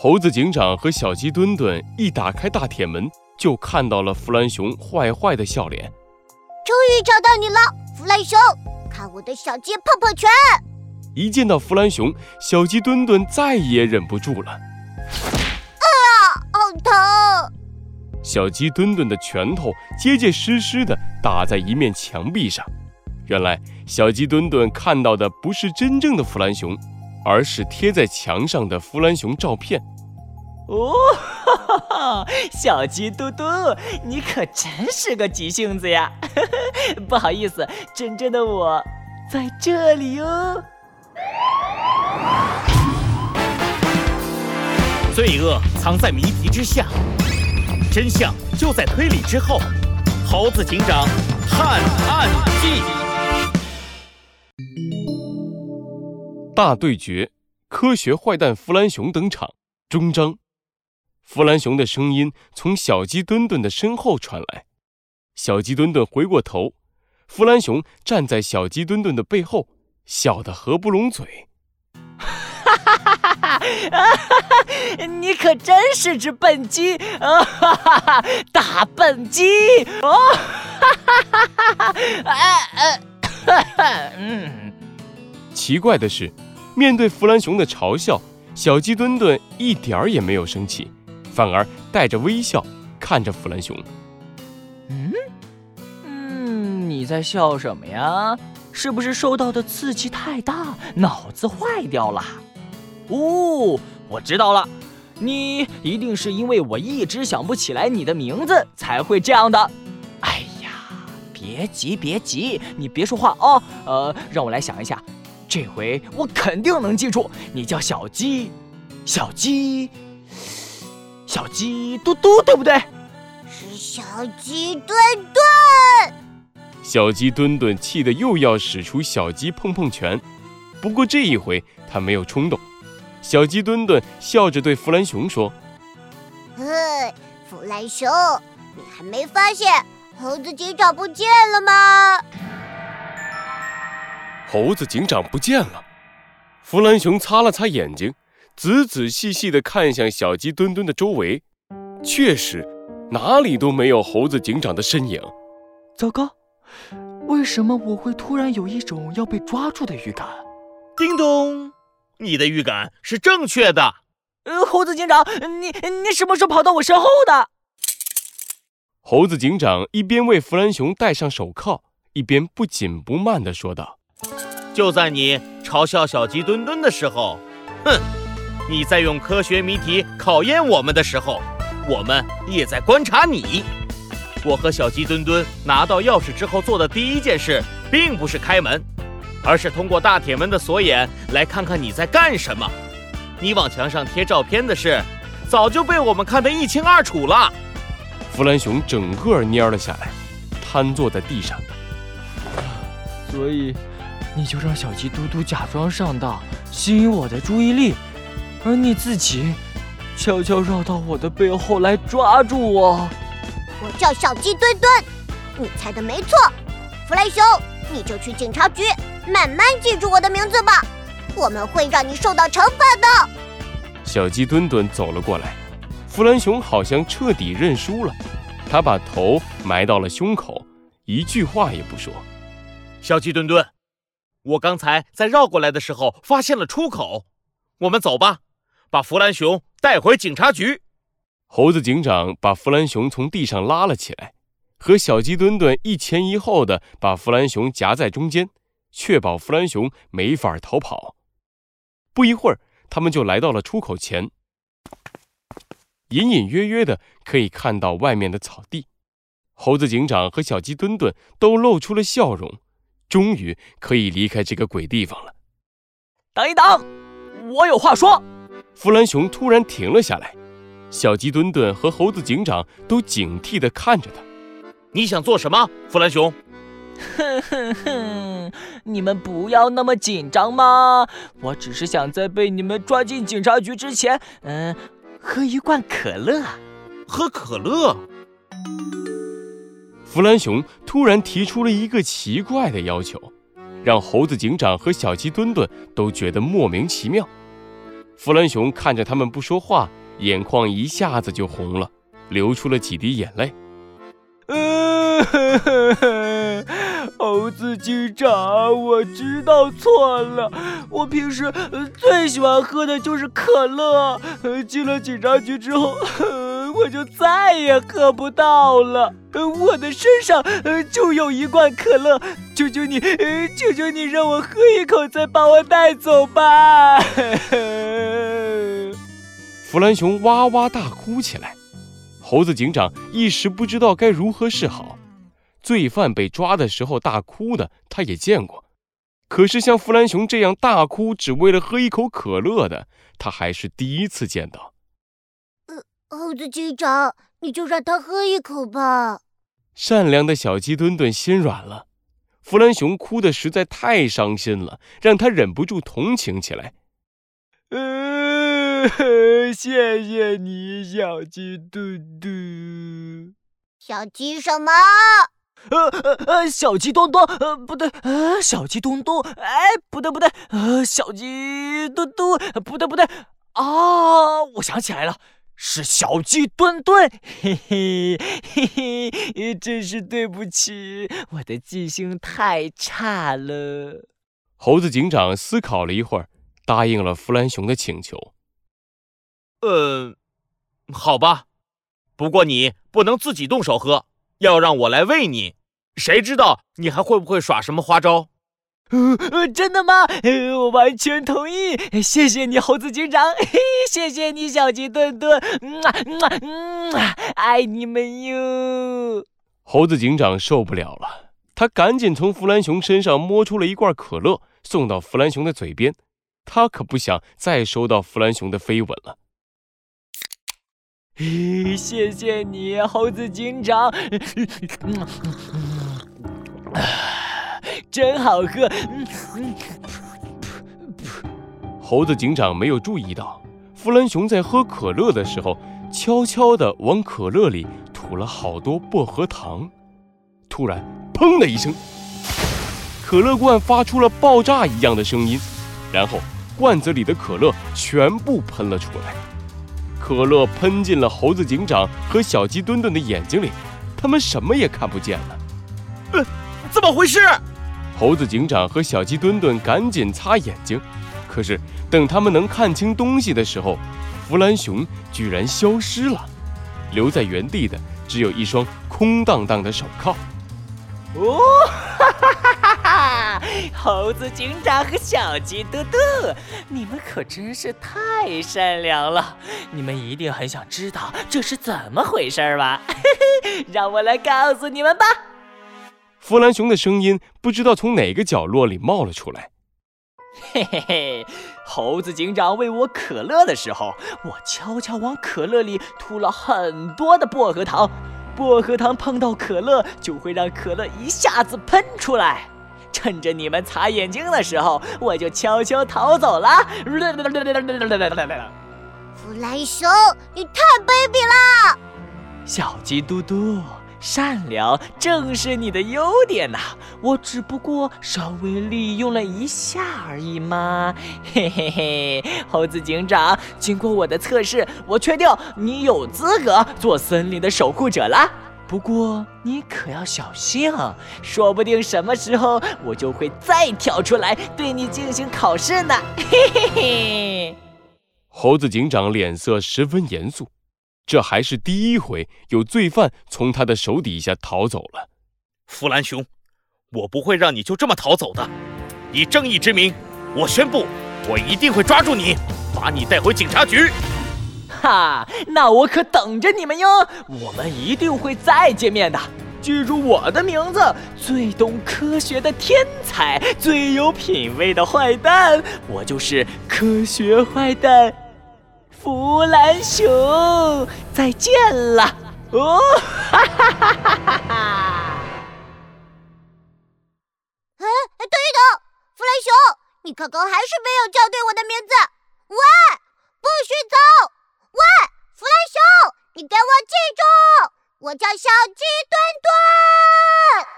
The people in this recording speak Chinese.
猴子警长和小鸡墩墩一打开大铁门，就看到了弗兰熊坏坏的笑脸。终于找到你了，弗兰熊！看我的小鸡泡泡拳！一见到弗兰熊，小鸡墩墩再也忍不住了。啊，好疼！小鸡墩墩的拳头结结实实的打在一面墙壁上。原来，小鸡墩墩看到的不是真正的弗兰熊，而是贴在墙上的弗兰熊照片。哦，哈哈，小鸡嘟嘟，你可真是个急性子呀！不好意思，真正的我在这里哟。罪恶藏在谜题之下，真相就在推理之后。猴子警长探案记，大对决，科学坏蛋弗兰熊登场。终章，弗兰熊的声音从小鸡墩墩的身后传来。小鸡墩墩回过头，弗兰熊站在小鸡墩墩的背后，笑得合不拢嘴。哈哈哈哈哈！你可真是只笨鸡啊！哈哈哈，大笨鸡！哦，哈哈哈哈哈！哎哎，嗯。奇怪的是，面对弗兰熊的嘲笑，小鸡墩墩一点儿也没有生气，反而带着微笑看着弗兰熊。嗯嗯，你在笑什么呀？是不是受到的刺激太大，脑子坏掉了？哦，我知道了，你一定是因为我一直想不起来你的名字才会这样的。哎呀，别急别急，你别说话哦。呃，让我来想一下，这回我肯定能记住，你叫小鸡，小鸡，小鸡嘟嘟，对不对？是小鸡墩墩。小鸡墩墩气得又要使出小鸡碰碰拳，不过这一回他没有冲动。小鸡墩墩笑着对弗兰熊说：“嘿，弗兰熊，你还没发现猴子警长不见了吗？”猴子警长不见了。弗兰熊擦了擦眼睛，仔仔细细地看向小鸡墩墩的周围，确实哪里都没有猴子警长的身影。糟糕，为什么我会突然有一种要被抓住的预感？叮咚。你的预感是正确的，呃，猴子警长，你你什么时候跑到我身后的？猴子警长一边为弗兰熊戴上手铐，一边不紧不慢地说道：“就在你嘲笑小鸡墩墩的时候，哼，你在用科学谜题考验我们的时候，我们也在观察你。我和小鸡墩墩拿到钥匙之后做的第一件事，并不是开门。”而是通过大铁门的锁眼来看看你在干什么。你往墙上贴照片的事，早就被我们看得一清二楚了。弗兰熊整个蔫了下来，瘫坐在地上。所以，你就让小鸡嘟嘟假装上当，吸引我的注意力，而你自己悄悄绕到我的背后来抓住我。我叫小鸡墩墩，你猜的没错。弗兰熊，你就去警察局。慢慢记住我的名字吧，我们会让你受到惩罚的。小鸡墩墩走了过来，弗兰熊好像彻底认输了，他把头埋到了胸口，一句话也不说。小鸡墩墩，我刚才在绕过来的时候发现了出口，我们走吧，把弗兰熊带回警察局。猴子警长把弗兰熊从地上拉了起来，和小鸡墩墩一前一后的把弗兰熊夹在中间。确保弗兰熊没法逃跑。不一会儿，他们就来到了出口前。隐隐约约的可以看到外面的草地。猴子警长和小鸡墩墩都露出了笑容，终于可以离开这个鬼地方了。等一等，我有话说。弗兰熊突然停了下来，小鸡墩墩和猴子警长都警惕地看着他。你想做什么，弗兰熊？哼哼哼！你们不要那么紧张嘛，我只是想在被你们抓进警察局之前，嗯，喝一罐可乐。喝可乐？弗兰熊突然提出了一个奇怪的要求，让猴子警长和小鸡墩墩都觉得莫名其妙。弗兰熊看着他们不说话，眼眶一下子就红了，流出了几滴眼泪。嗯，猴子警长，我知道错了。我平时最喜欢喝的就是可乐，进了警察局之后，我就再也喝不到了。我的身上呃就有一罐可乐，求求你，呃求求你让我喝一口，再把我带走吧。弗兰熊哇哇大哭起来。猴子警长一时不知道该如何是好。罪犯被抓的时候大哭的，他也见过；可是像弗兰熊这样大哭只为了喝一口可乐的，他还是第一次见到。呃，猴子警长，你就让他喝一口吧。善良的小鸡墩墩心软了。弗兰熊哭得实在太伤心了，让他忍不住同情起来。呃 谢谢你，小鸡墩墩。小鸡什么？呃呃呃，小鸡墩墩，呃不对，呃小鸡墩墩，哎不对不对，呃小鸡墩墩，不对不对，啊我想起来了，是小鸡墩墩，嘿嘿嘿嘿，真是对不起，我的记性太差了。猴子警长思考了一会儿，答应了弗兰熊的请求。呃，好吧，不过你不能自己动手喝，要让我来喂你。谁知道你还会不会耍什么花招？呃，真的吗？我完全同意。谢谢你，猴子警长。谢谢你，小鸡墩墩。嗯啊嗯啊，爱你们哟。猴子警长受不了了，他赶紧从弗兰熊身上摸出了一罐可乐，送到弗兰熊的嘴边。他可不想再收到弗兰熊的飞吻了。谢谢你，猴子警长，真好喝。猴子警长没有注意到，弗兰熊在喝可乐的时候，悄悄地往可乐里吐了好多薄荷糖。突然，砰的一声，可乐罐发出了爆炸一样的声音，然后罐子里的可乐全部喷了出来。可乐喷进了猴子警长和小鸡墩墩的眼睛里，他们什么也看不见了。呃，怎么回事？猴子警长和小鸡墩墩赶紧擦眼睛，可是等他们能看清东西的时候，弗兰熊居然消失了，留在原地的只有一双空荡荡的手铐。哦，哈哈哈哈哈！猴子警长和小鸡嘟嘟，你们可真是太善良了。你们一定很想知道这是怎么回事吧？让我来告诉你们吧。弗兰熊的声音不知道从哪个角落里冒了出来。嘿嘿嘿，猴子警长喂我可乐的时候，我悄悄往可乐里吐了很多的薄荷糖。薄荷糖碰到可乐，就会让可乐一下子喷出来。趁着你们擦眼睛的时候，我就悄悄逃走了。弗兰熊，你太卑鄙了！小鸡嘟嘟。善良正是你的优点呐，我只不过稍微利用了一下而已嘛，嘿嘿嘿。猴子警长，经过我的测试，我确定你有资格做森林的守护者啦。不过你可要小心啊，说不定什么时候我就会再跳出来对你进行考试呢，嘿嘿嘿。猴子警长脸色十分严肃。这还是第一回有罪犯从他的手底下逃走了，弗兰熊，我不会让你就这么逃走的。以正义之名，我宣布，我一定会抓住你，把你带回警察局。哈，那我可等着你们哟！我们一定会再见面的。记住我的名字，最懂科学的天才，最有品味的坏蛋，我就是科学坏蛋。弗兰熊，再见了！哦，哈哈哈哈哈！哎，等一等，弗兰熊，你刚刚还是没有叫对我的名字。喂，不许走！喂，弗兰熊，你给我记住，我叫小鸡墩墩。